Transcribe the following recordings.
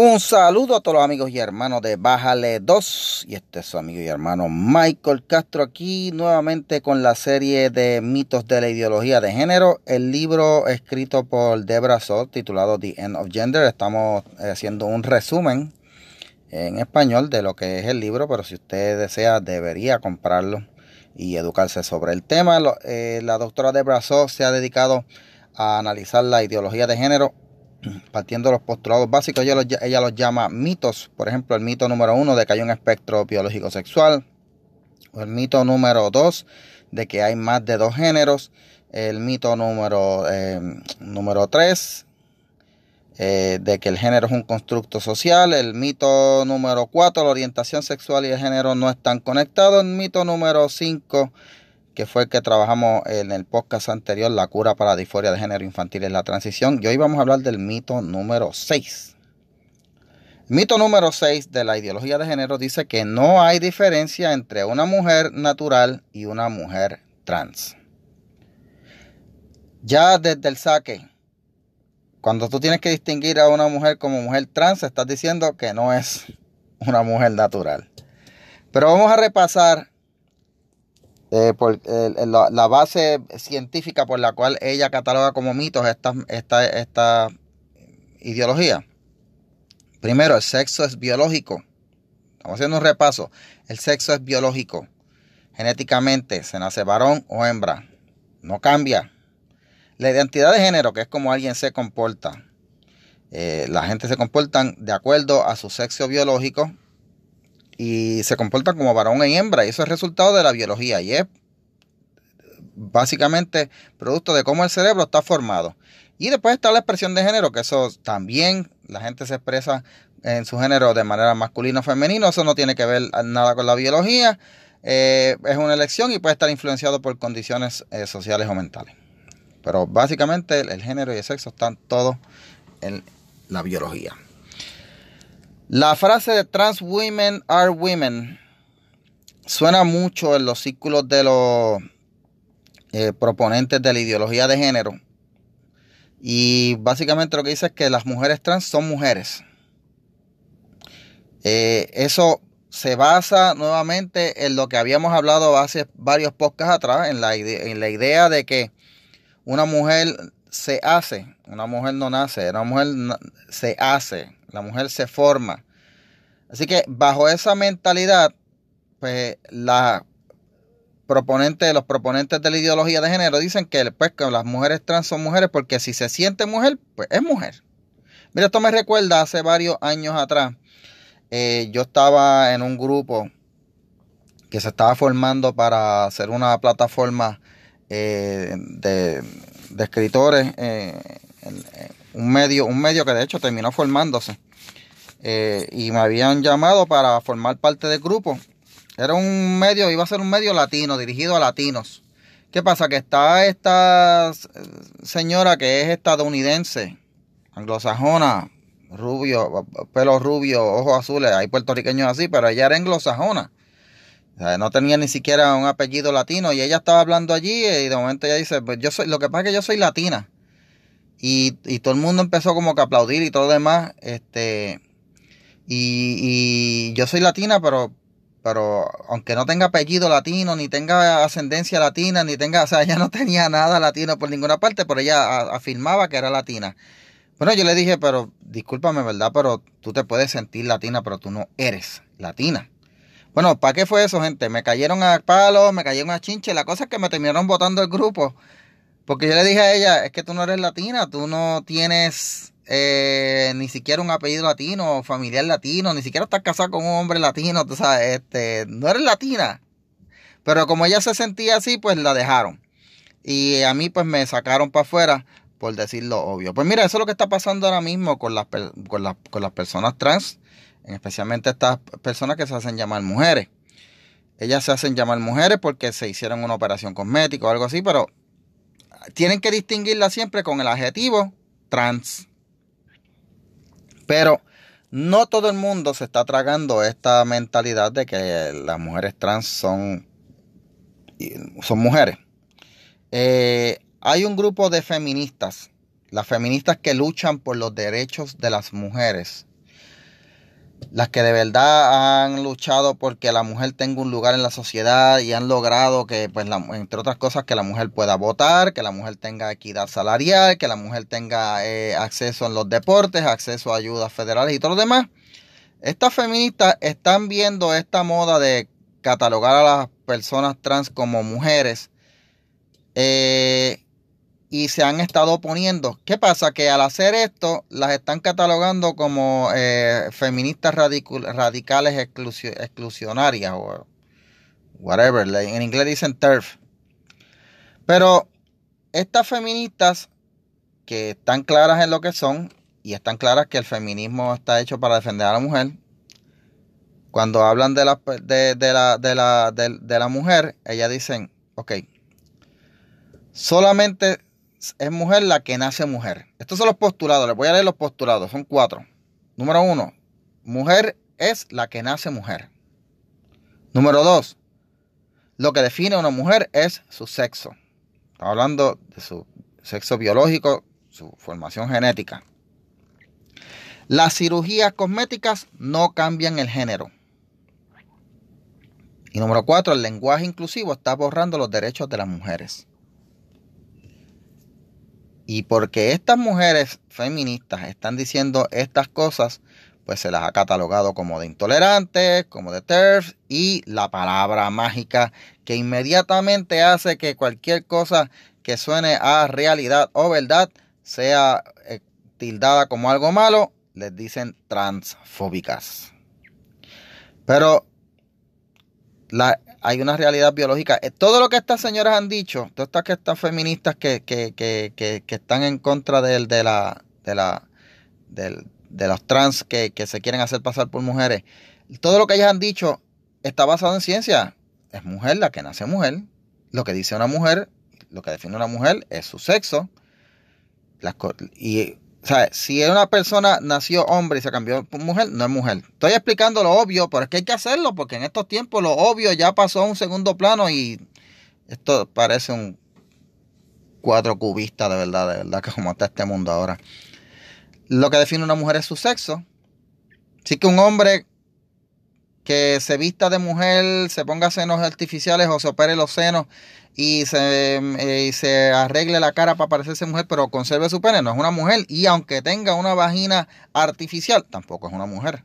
Un saludo a todos los amigos y hermanos de Bájale 2. Y este es su amigo y hermano Michael Castro aquí nuevamente con la serie de mitos de la ideología de género. El libro escrito por Debra Sott titulado The End of Gender. Estamos haciendo un resumen en español de lo que es el libro, pero si usted desea debería comprarlo y educarse sobre el tema. Eh, la doctora Debra Sott se ha dedicado a analizar la ideología de género partiendo de los postulados básicos, ella los, llama mitos. Por ejemplo, el mito número uno de que hay un espectro biológico sexual. El mito número dos de que hay más de dos géneros. El mito número, eh, número tres eh, de que el género es un constructo social. El mito número cuatro, la orientación sexual y el género no están conectados. El mito número cinco que fue el que trabajamos en el podcast anterior, La cura para la disforia de género infantil en la transición. Y hoy vamos a hablar del mito número 6. mito número 6 de la ideología de género dice que no hay diferencia entre una mujer natural y una mujer trans. Ya desde el saque, cuando tú tienes que distinguir a una mujer como mujer trans, estás diciendo que no es una mujer natural. Pero vamos a repasar eh, la, base científica por la cual ella cataloga como mitos esta, esta, esta ideología. Primero, el sexo es biológico. Estamos haciendo un repaso. El sexo es biológico. Genéticamente se nace varón o hembra. No cambia. La identidad de género, que es como alguien se comporta. Eh, la gente se comporta de acuerdo a su sexo biológico y se comportan como varón y hembra. Y eso es resultado de la biología y es básicamente producto de cómo el cerebro está formado. Y después está la expresión de género, que eso también la gente se expresa en su género de manera masculino o femenino. Eso no tiene que ver nada con la biología. Eh, es una elección y puede estar influenciado por condiciones eh, sociales o mentales. Pero básicamente el género y el sexo están todos en la biología. La frase de trans women are women suena mucho en los círculos de los eh, proponentes de la ideología de género. Y básicamente lo que dice es que las mujeres trans son mujeres. Eh, eso se basa nuevamente en lo que habíamos hablado hace varios podcasts atrás, en la, en la idea de que una mujer se hace, una mujer no nace, una mujer se hace, la mujer se forma. Así que bajo esa mentalidad, pues la proponente, los proponentes de la ideología de género dicen que, pues, que las mujeres trans son mujeres porque si se siente mujer, pues es mujer. Mira, esto me recuerda hace varios años atrás. Eh, yo estaba en un grupo que se estaba formando para hacer una plataforma eh, de, escritores, eh, un medio, un medio que de hecho terminó formándose. Eh, y me habían llamado para formar parte del grupo. Era un medio, iba a ser un medio latino, dirigido a latinos. ¿Qué pasa? Que está esta señora que es estadounidense, anglosajona, rubio, pelo rubio, ojos azules, hay puertorriqueños así, pero ella era anglosajona. no tenía ni siquiera un apellido latino y ella estaba hablando allí y de momento ella dice, pues yo soy, lo que pasa es que yo soy latina. Y, todo el mundo empezó como que a aplaudir y todo lo demás. Este, y, yo soy latina, pero, pero aunque no tenga apellido latino, ni tenga ascendencia latina, ni tenga, o sea, ella no tenía nada latino por ninguna parte, pero ella afirmaba que era latina. Bueno, yo le dije, pero discúlpame, ¿verdad? Pero tú te puedes sentir latina, pero tú no eres latina. Bueno, ¿para qué fue eso, gente? Me cayeron a palos, me cayeron a chinche. La cosa es que me terminaron votando el grupo. Porque yo le dije a ella, es que tú no eres latina, tú no tienes eh, ni siquiera un apellido latino, familiar latino, ni siquiera estás casado con un hombre latino, tú sabes, este, no eres latina. Pero como ella se sentía así, pues la dejaron. Y a mí pues me sacaron para afuera, por decirlo obvio. Pues mira, eso es lo que está pasando ahora mismo con las, con las, con las personas trans, especialmente estas personas que se hacen llamar mujeres. Ellas se hacen llamar mujeres porque se hicieron una operación cosmética o algo así, pero tienen que distinguirla siempre con el adjetivo trans. Pero no todo el mundo se está tragando esta mentalidad de que las mujeres trans son, son mujeres. Eh, hay un grupo de feministas, las feministas que luchan por los derechos de las mujeres, las que de verdad han luchado porque la mujer tenga un lugar en la sociedad y han logrado que, pues, entre otras cosas, que la mujer pueda votar, que la mujer tenga equidad salarial, que la mujer tenga eh, acceso en los deportes, acceso a ayudas federales y todo lo demás. Estas feministas están viendo esta moda de catalogar a las personas trans como mujeres eh, y se han estado oponiendo. ¿Qué pasa? Que al hacer esto las están catalogando como eh, feministas radicales exclusionarias o whatever. En inglés dicen TERF. Pero estas feministas que están claras en lo que son y están claras que el feminismo está hecho para defender a la mujer, cuando hablan de la, de, la, de la, de, la mujer, ellas dicen, ok, solamente es mujer la que nace mujer. Estos son los postulados, les voy a leer los postulados, son cuatro. Número uno, mujer es la que nace mujer. Número dos, lo que define a una mujer es su sexo. Estamos hablando de su sexo biológico, su formación genética. Las cirugías cosméticas no cambian el género. Y número cuatro, el lenguaje inclusivo está borrando los derechos de las mujeres. Y porque estas mujeres feministas están diciendo estas cosas, pues se las ha catalogado como de intolerantes, como de TERF y la palabra mágica que inmediatamente hace que cualquier cosa que suene a realidad o verdad sea eh, tildada como algo malo, les dicen transfóbicas. Pero hay una realidad biológica. Eh, todo lo que estas señoras han dicho, todas estas que están feministas que, están en contra de, de la, de la, de los trans que, se quieren hacer pasar por mujeres, todo lo que ellas han dicho está basado en ciencia. Es mujer la que nace mujer. Lo que dice una mujer, lo que define una mujer es su sexo. Las, y o sea, si una persona nació hombre y se cambió por mujer, no es mujer. Estoy explicando lo obvio, pero es que hay que hacerlo, porque en estos tiempos lo obvio ya pasó a un segundo plano y esto parece un cuatro cubista de verdad, de verdad, que como está este mundo ahora. Lo que define una mujer es su sexo. Así que un hombre que se vista de mujer, se ponga senos artificiales o se opere los senos y se, eh, se arregle la cara para parecerse mujer, pero conserve su pene, no es una mujer. Y aunque tenga una vagina artificial, tampoco es una mujer.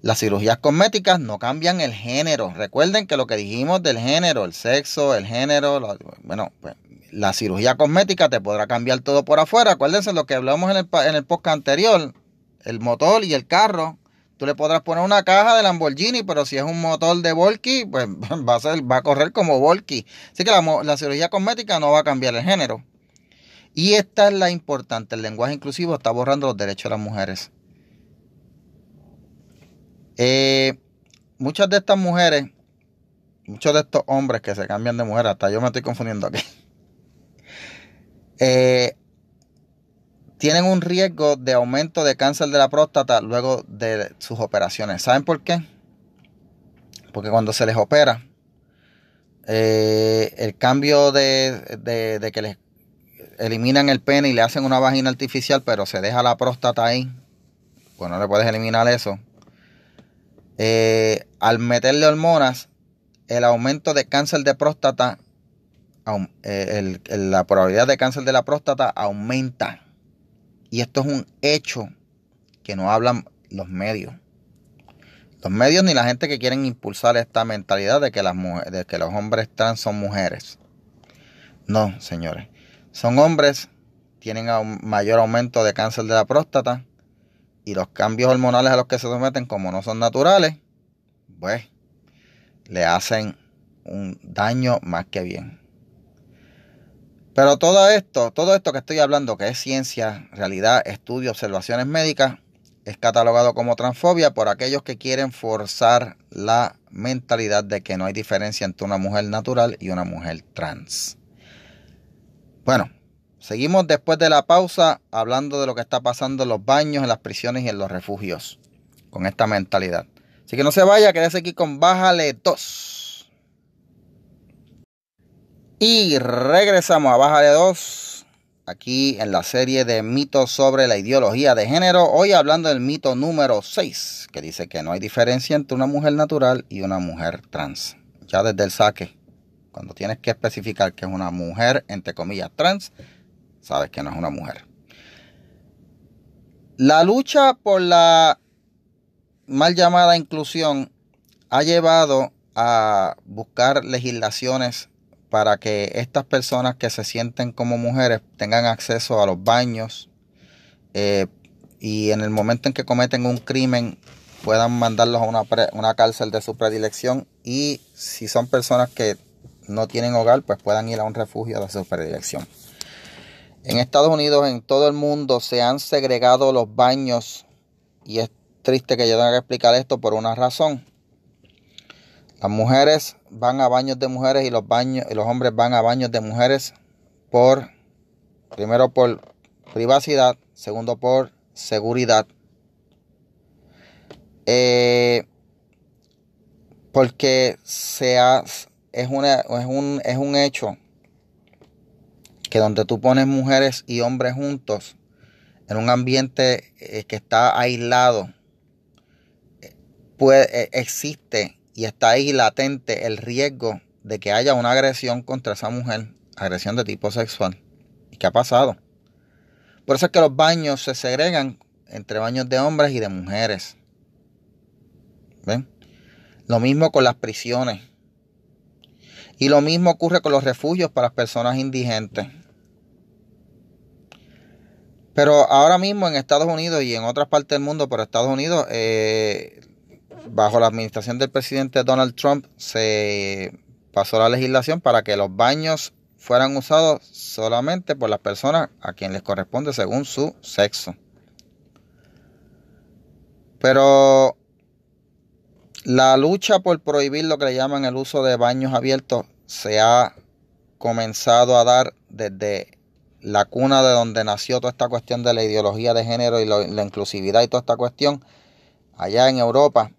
Las cirugías cosméticas no cambian el género. Recuerden que lo que dijimos del género, el sexo, el género, bueno, pues la cirugía cosmética te podrá cambiar todo por afuera. Acuérdense lo que hablamos en el, en el podcast anterior, el motor y el carro Tú le podrás poner una caja de Lamborghini, pero si es un motor de Volky, pues va a, correr como Volky. Así que la, cirugía cosmética no va a cambiar el género. Y esta es la importante. El lenguaje inclusivo está borrando los derechos de las mujeres. Eh, muchas de estas mujeres, muchos de estos hombres que se cambian de mujer, hasta yo me estoy confundiendo aquí. Eh, tienen un riesgo de aumento de cáncer de la próstata luego de sus operaciones. ¿Saben por qué? Porque cuando se les opera, eh, el cambio de, que les eliminan el pene y le hacen una vagina artificial, pero se deja la próstata ahí, pues no le puedes eliminar eso. Eh, al meterle hormonas, el aumento de cáncer de próstata, eh, la probabilidad de cáncer de la próstata aumenta. Y esto es un hecho que no hablan los medios. Los medios ni la gente que quieren impulsar esta mentalidad de que, las de que los hombres trans son mujeres. No, señores. Son hombres, tienen un mayor aumento de cáncer de la próstata y los cambios hormonales a los que se someten, como no son naturales, pues le hacen un daño más que bien. Pero todo esto, todo esto que estoy hablando, que es ciencia, realidad, estudio, observaciones médicas, es catalogado como transfobia por aquellos que quieren forzar la mentalidad de que no hay diferencia entre una mujer natural y una mujer trans. Bueno, seguimos después de la pausa hablando de lo que está pasando en los baños, en las prisiones y en los refugios con esta mentalidad. Así que no se vaya, quédese aquí con Bájale 2. Y regresamos a Baja de 2. aquí en la serie de mitos sobre la ideología de género. Hoy hablando del mito número 6, que dice que no hay diferencia entre una mujer natural y una mujer trans. Ya desde el saque, cuando tienes que especificar que es una mujer, entre comillas, trans, sabes que no es una mujer. La lucha por la mal llamada inclusión ha llevado a buscar legislaciones para que estas personas que se sienten como mujeres tengan acceso a los baños eh, y en el momento en que cometen un crimen puedan mandarlos a una, una cárcel de su predilección y si son personas que no tienen hogar pues puedan ir a un refugio de su predilección. En Estados Unidos, en todo el mundo, se han segregado los baños y es triste que yo tenga que explicar esto por una razón. Las mujeres van a baños de mujeres y los baños y los hombres van a baños de mujeres por primero por privacidad, segundo por seguridad. Eh, porque se es, una, es, un, es un hecho que donde tú pones mujeres y hombres juntos en un ambiente eh, que está aislado, pues existe y está ahí latente el riesgo de que haya una agresión contra esa mujer, agresión de tipo sexual. ¿Y qué ha pasado? Por eso es que los baños se segregan entre baños de hombres y de mujeres. ¿Ven? Lo mismo con las prisiones. Y lo mismo ocurre con los refugios para las personas indigentes. Pero ahora mismo en Estados Unidos y en otras partes del mundo, pero Estados Unidos, eh, bajo la administración del presidente Donald Trump, se pasó la legislación para que los baños fueran usados solamente por las personas a quien les corresponde según su sexo. Pero la lucha por prohibir lo que le llaman el uso de baños abiertos se ha comenzado a dar desde la cuna de donde nació toda esta cuestión de la ideología de género y la inclusividad y toda esta cuestión allá en Europa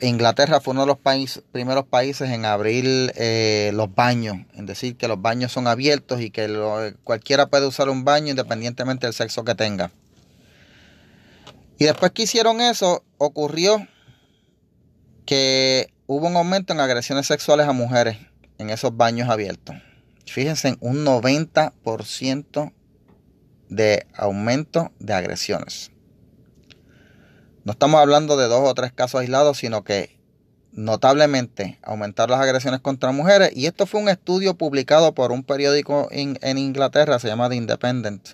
Inglaterra fue uno de los primeros países en abrir eh, los baños, en decir que los baños son abiertos y que cualquiera puede usar un baño independientemente del sexo que tenga. Y después que hicieron eso, ocurrió que hubo un aumento en agresiones sexuales a mujeres en esos baños abiertos. Fíjense, en un 90% de aumento de agresiones. No estamos hablando de dos o tres casos aislados, sino que notablemente aumentaron las agresiones contra mujeres. Y esto fue un estudio publicado por un periódico en, Inglaterra, se llama The Independent.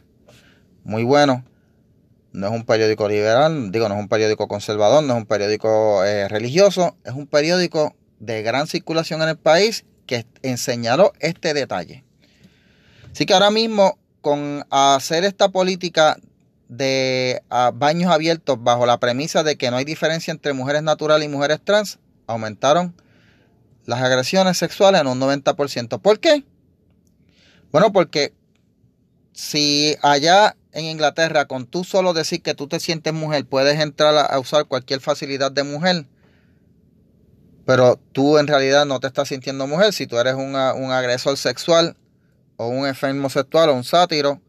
Muy bueno. No es un periódico liberal, digo, no es un periódico conservador, no es un periódico eh, religioso, es un periódico de gran circulación en el país que enseñó este detalle. Así que ahora mismo, con hacer esta política de baños abiertos bajo la premisa de que no hay diferencia entre mujeres naturales y mujeres trans, aumentaron las agresiones sexuales en un 90%. ¿Por qué? Bueno, porque si allá en Inglaterra con tú solo decir que tú te sientes mujer puedes entrar a usar cualquier facilidad de mujer, pero tú en realidad no te estás sintiendo mujer, si tú eres un agresor sexual o un enfermo sexual o un sátiro,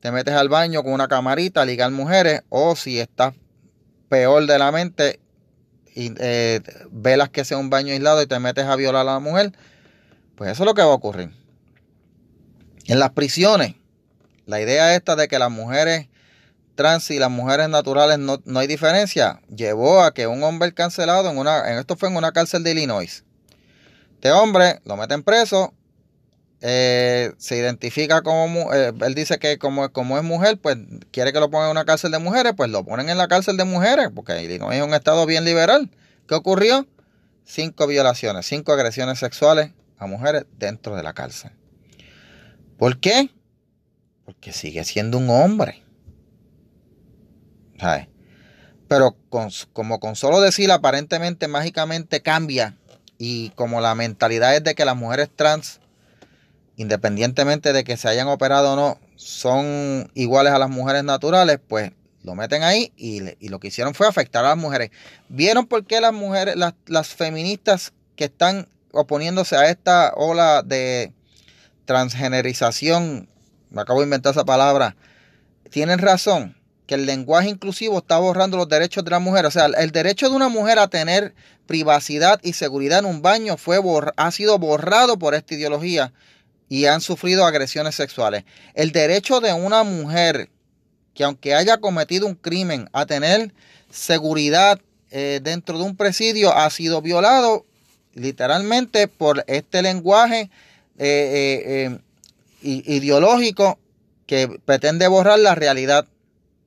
te metes al baño con una camarita a ligar mujeres o si estás peor de la mente y eh, velas que sea un baño aislado y te metes a violar a la mujer, pues eso es lo que va a ocurrir. En las prisiones, la idea esta de que las mujeres trans y las mujeres naturales no, hay diferencia, llevó a que un hombre cancelado en una, en esto fue en una cárcel de Illinois. Este hombre lo meten preso, eh, se identifica como, eh, él dice que como, como es mujer, pues quiere que lo pongan en una cárcel de mujeres, pues lo ponen en la cárcel de mujeres, porque Illinois es un estado bien liberal. ¿Qué ocurrió? Cinco violaciones, cinco agresiones sexuales a mujeres dentro de la cárcel. ¿Por qué? Porque sigue siendo un hombre. Pero como con solo decir aparentemente, mágicamente cambia y como la mentalidad es de que las mujeres trans independientemente de que se hayan operado o no, son iguales a las mujeres naturales, pues lo meten ahí y, lo que hicieron fue afectar a las mujeres. ¿Vieron por qué las mujeres, las, feministas que están oponiéndose a esta ola de transgenerización me acabo de inventar esa palabra, tienen razón que el lenguaje inclusivo está borrando los derechos de la mujer. O sea, el derecho de una mujer a tener privacidad y seguridad en un baño fue ha sido borrado por esta ideología y han sufrido agresiones sexuales. El derecho de una mujer que aunque haya cometido un crimen a tener seguridad eh, dentro de un presidio ha sido violado literalmente por este lenguaje eh, eh, ideológico que pretende borrar la realidad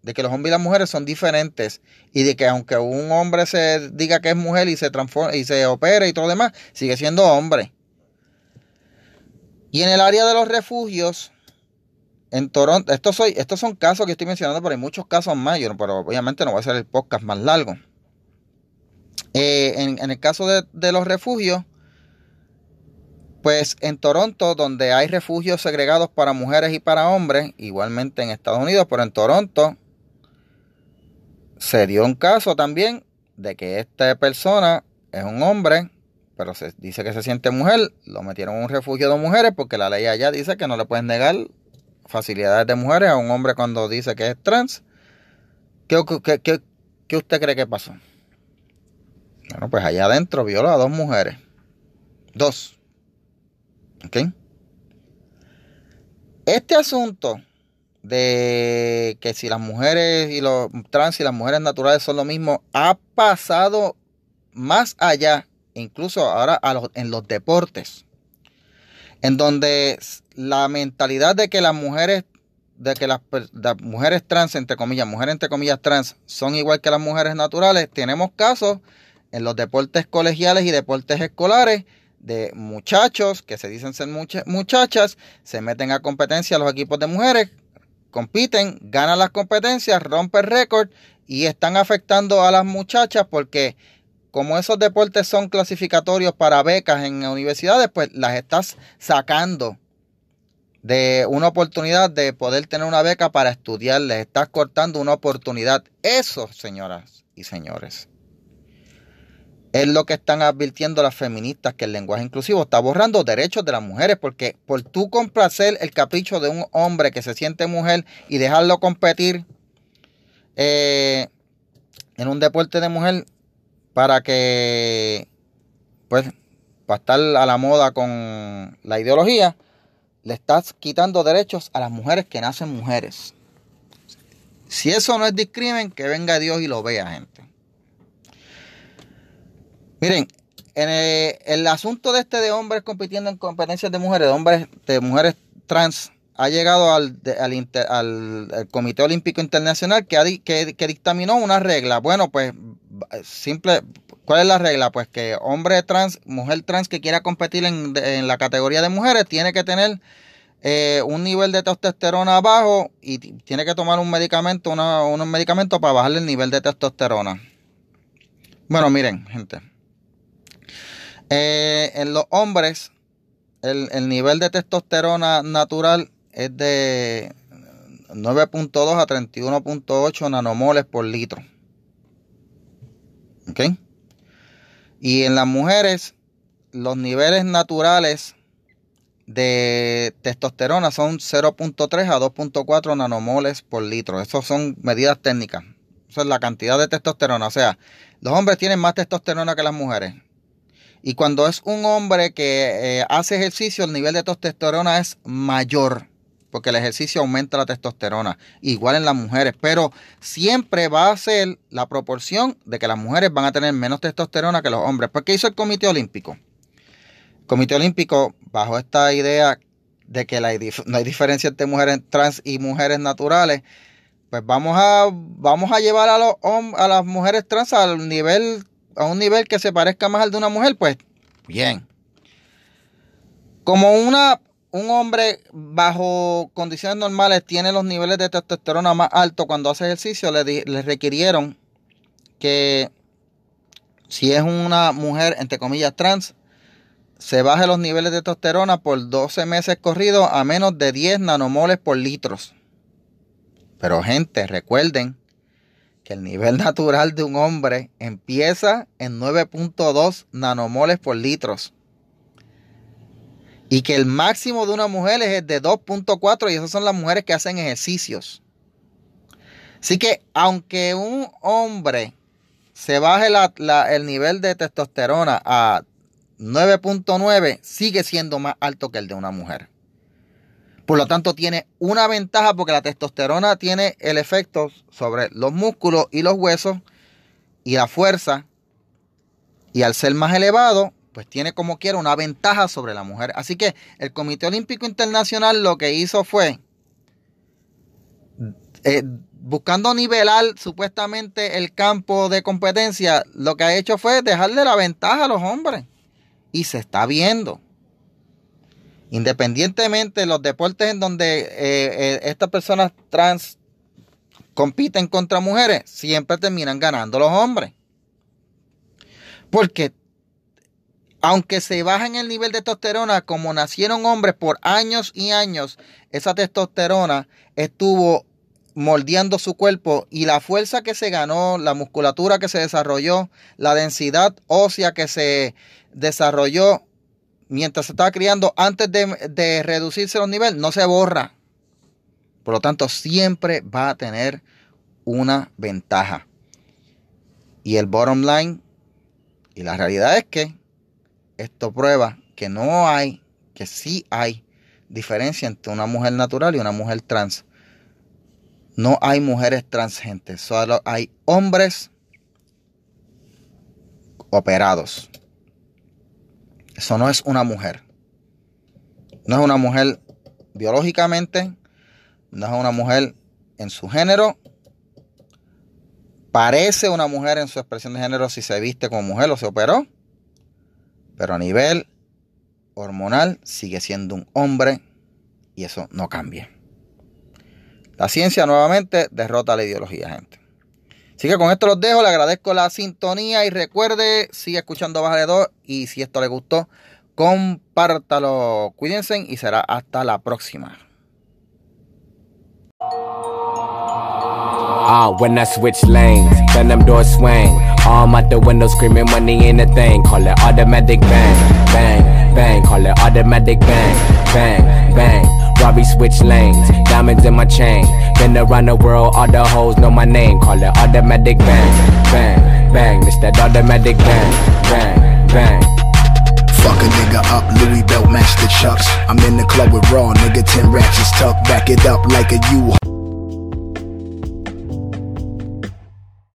de que los hombres y las mujeres son diferentes y de que aunque un hombre se diga que es mujer y se transforma y se opera y todo lo demás, sigue siendo hombre. Y en el área de los refugios, en Toronto, estos, soy, estos son casos que estoy mencionando, pero hay muchos casos más, pero obviamente no va a ser el podcast más largo. Eh, en, el caso de, de los refugios, pues en Toronto, donde hay refugios segregados para mujeres y para hombres, igualmente en Estados Unidos, pero en Toronto se dio un caso también de que esta persona es un hombre, pero se dice que se siente mujer, lo metieron en un refugio de mujeres porque la ley allá dice que no le pueden negar facilidades de mujeres a un hombre cuando dice que es trans. ¿Qué, usted cree que pasó? Bueno, pues allá adentro viola a dos mujeres. Dos. ¿Ok? Este asunto de que si las mujeres y los trans y las mujeres naturales son lo mismo, ha pasado más allá, incluso ahora en los deportes, en donde la mentalidad de que las mujeres, de que las, las, mujeres trans, entre comillas, mujeres entre comillas trans, son igual que las mujeres naturales, tenemos casos en los deportes colegiales y deportes escolares de muchachos que se dicen ser muchachas, se meten a competencia a los equipos de mujeres compiten, ganan las competencias, rompen récord y están afectando a las muchachas porque como esos deportes son clasificatorios para becas en universidades, pues las estás sacando de una oportunidad de poder tener una beca para estudiar, les estás cortando una oportunidad. Eso, señoras y señores, es lo que están advirtiendo las feministas, que el lenguaje inclusivo está borrando derechos de las mujeres, porque por tú complacer el capricho de un hombre que se siente mujer y dejarlo competir eh, en un deporte de mujer para que, pues, para estar a la moda con la ideología, le estás quitando derechos a las mujeres que nacen mujeres. Si eso no es discrimen, que venga Dios y lo vea, gente. Miren, en el, asunto de este de hombres compitiendo en competencias de mujeres, de hombres, de mujeres trans, ha llegado al, Comité Olímpico Internacional que, que, dictaminó una regla. Bueno, pues simple, ¿cuál es la regla? Pues que hombre trans, mujer trans que quiera competir en, la categoría de mujeres tiene que tener eh, un nivel de testosterona bajo y tiene que tomar un medicamento, unos medicamentos para bajarle el nivel de testosterona. Bueno, miren, gente. Eh, en los hombres, el, nivel de testosterona natural es de 9.2 a 31.8 nanomoles por litro. Y en las mujeres, los niveles naturales de testosterona son 0.3 a 2.4 nanomoles por litro. Esas son medidas técnicas. Esa es la cantidad de testosterona. O sea, los hombres tienen más testosterona que las mujeres. Y cuando es un hombre que eh, hace ejercicio, el nivel de testosterona es mayor, porque el ejercicio aumenta la testosterona, igual en las mujeres, pero siempre va a ser la proporción de que las mujeres van a tener menos testosterona que los hombres. ¿Por qué hizo el Comité Olímpico? El Comité Olímpico, bajo esta idea de que no hay diferencia entre mujeres trans y mujeres naturales, pues vamos a, vamos a llevar a, los, a las mujeres trans al nivel a un nivel que se parezca más al de una mujer, pues bien. Como una, un hombre bajo condiciones normales tiene los niveles de testosterona más altos cuando hace ejercicio, le, le requirieron que si es una mujer, entre comillas, trans, se baje los niveles de testosterona por 12 meses corridos a menos de 10 nanomoles por litros. Pero gente, recuerden que el nivel natural de un hombre empieza en 9.2 nanomoles por litros. Y que el máximo de una mujer es el de 2.4 y esas son las mujeres que hacen ejercicios. Así que aunque un hombre se baje el nivel de testosterona a 9.9, sigue siendo más alto que el de una mujer. Por lo tanto, tiene una ventaja porque la testosterona tiene el efecto sobre los músculos y los huesos y la fuerza. Y al ser más elevado, pues tiene como quiera una ventaja sobre la mujer. Así que el Comité Olímpico Internacional lo que hizo fue, eh, buscando nivelar supuestamente el campo de competencia, lo que ha hecho fue dejarle la ventaja a los hombres. Y se está viendo. Independientemente de los deportes en donde eh, eh, estas personas trans compiten contra mujeres, siempre terminan ganando los hombres. Porque aunque se baja en el nivel de testosterona, como nacieron hombres por años y años, esa testosterona estuvo moldeando su cuerpo y la fuerza que se ganó, la musculatura que se desarrolló, la densidad ósea que se desarrolló mientras se estaba criando antes de, reducirse los niveles, no se borra. Por lo tanto, siempre va a tener una ventaja. Y el bottom line, y la realidad es que esto prueba que no hay, que sí hay diferencia entre una mujer natural y una mujer trans. No hay mujeres transgentes, solo hay hombres operados. Eso no es una mujer. No es una mujer biológicamente, no es una mujer en su género. Parece una mujer en su expresión de género si se viste como mujer o se operó. Pero a nivel hormonal sigue siendo un hombre y eso no cambia. La ciencia nuevamente derrota la ideología, gente. Así que con esto los dejo, le agradezco la sintonía y recuerde, sigue escuchando Baja de 2 y si esto le gustó, compártalo. Cuídense y será hasta la próxima. Ah, when I switch lanes, then them doors swing. Arm out the window screaming money ain't a thing. Call it automatic bang, bang, bang. Call it automatic bang, bang, bang. Robbie switch lanes, diamonds in my chain. Been around the world, all the hoes know my name. Call it automatic bang, bang, bang. It's that automatic bang, bang, bang. Fuck a nigga up, Louis belt match the chucks. I'm in the club with raw, nigga, 10 ratchets tucked. Back it up like a U.